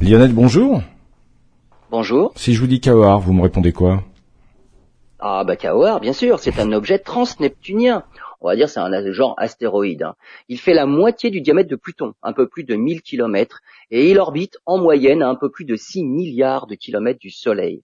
Lionel, bonjour. Bonjour. Si je vous dis Kaoar, vous me répondez quoi? Ah bah Kaoar, bien sûr, c'est un objet transneptunien. On va dire c'est un genre astéroïde. hein. Il fait la moitié du diamètre de Pluton, un peu plus de 1000 km, et il orbite en moyenne à un peu plus de 6 milliards de kilomètres du Soleil.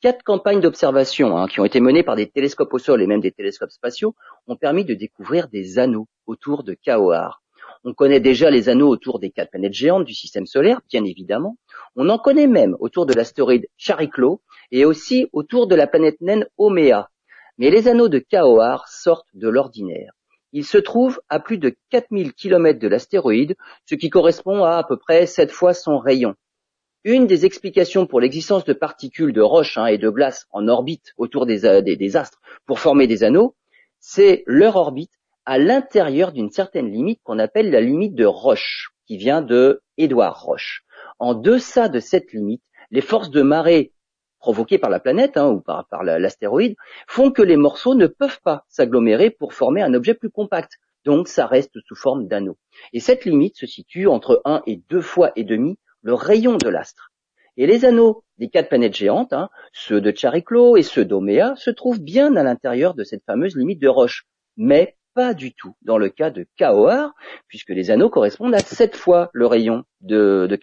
Quatre campagnes d'observation hein, qui ont été menées par des télescopes au sol et même des télescopes spatiaux ont permis de découvrir des anneaux autour de Kaoar. On connaît déjà les anneaux autour des quatre planètes géantes du système solaire, bien évidemment. On en connaît même autour de l'astéroïde Chariklo et aussi autour de la planète naine Omea. Mais les anneaux de Kaoar sortent de l'ordinaire. Ils se trouvent à plus de 4000 km de l'astéroïde, ce qui correspond à à peu près 7 fois son rayon. Une des explications pour l'existence de particules de roche hein, et de glace en orbite autour euh, des astres pour former des anneaux, c'est leur orbite à l'intérieur d'une certaine limite qu'on appelle la limite de Roche, qui vient de Édouard Roche. En deçà de cette limite, les forces de marée provoquées par la planète hein, ou par, par la- l'astéroïde font que les morceaux ne peuvent pas s'agglomérer pour former un objet plus compact. Donc ça reste sous forme d'anneau. Et cette limite se situe entre 1 et 2 fois et demi le rayon de l'astre. Et les anneaux des quatre planètes géantes, hein, ceux de Chariklo et ceux d'Omea, se trouvent bien à l'intérieur de cette fameuse limite de Roche, mais pas du tout dans le cas de Kaoar, puisque les anneaux correspondent à sept fois le rayon de, de.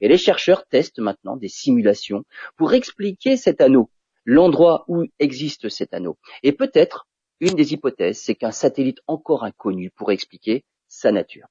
Et les chercheurs testent maintenant des simulations pour expliquer cet anneau, l'endroit où existe cet anneau. Et peut-être, une des hypothèses, c'est qu'un satellite encore inconnu pourrait expliquer sa nature.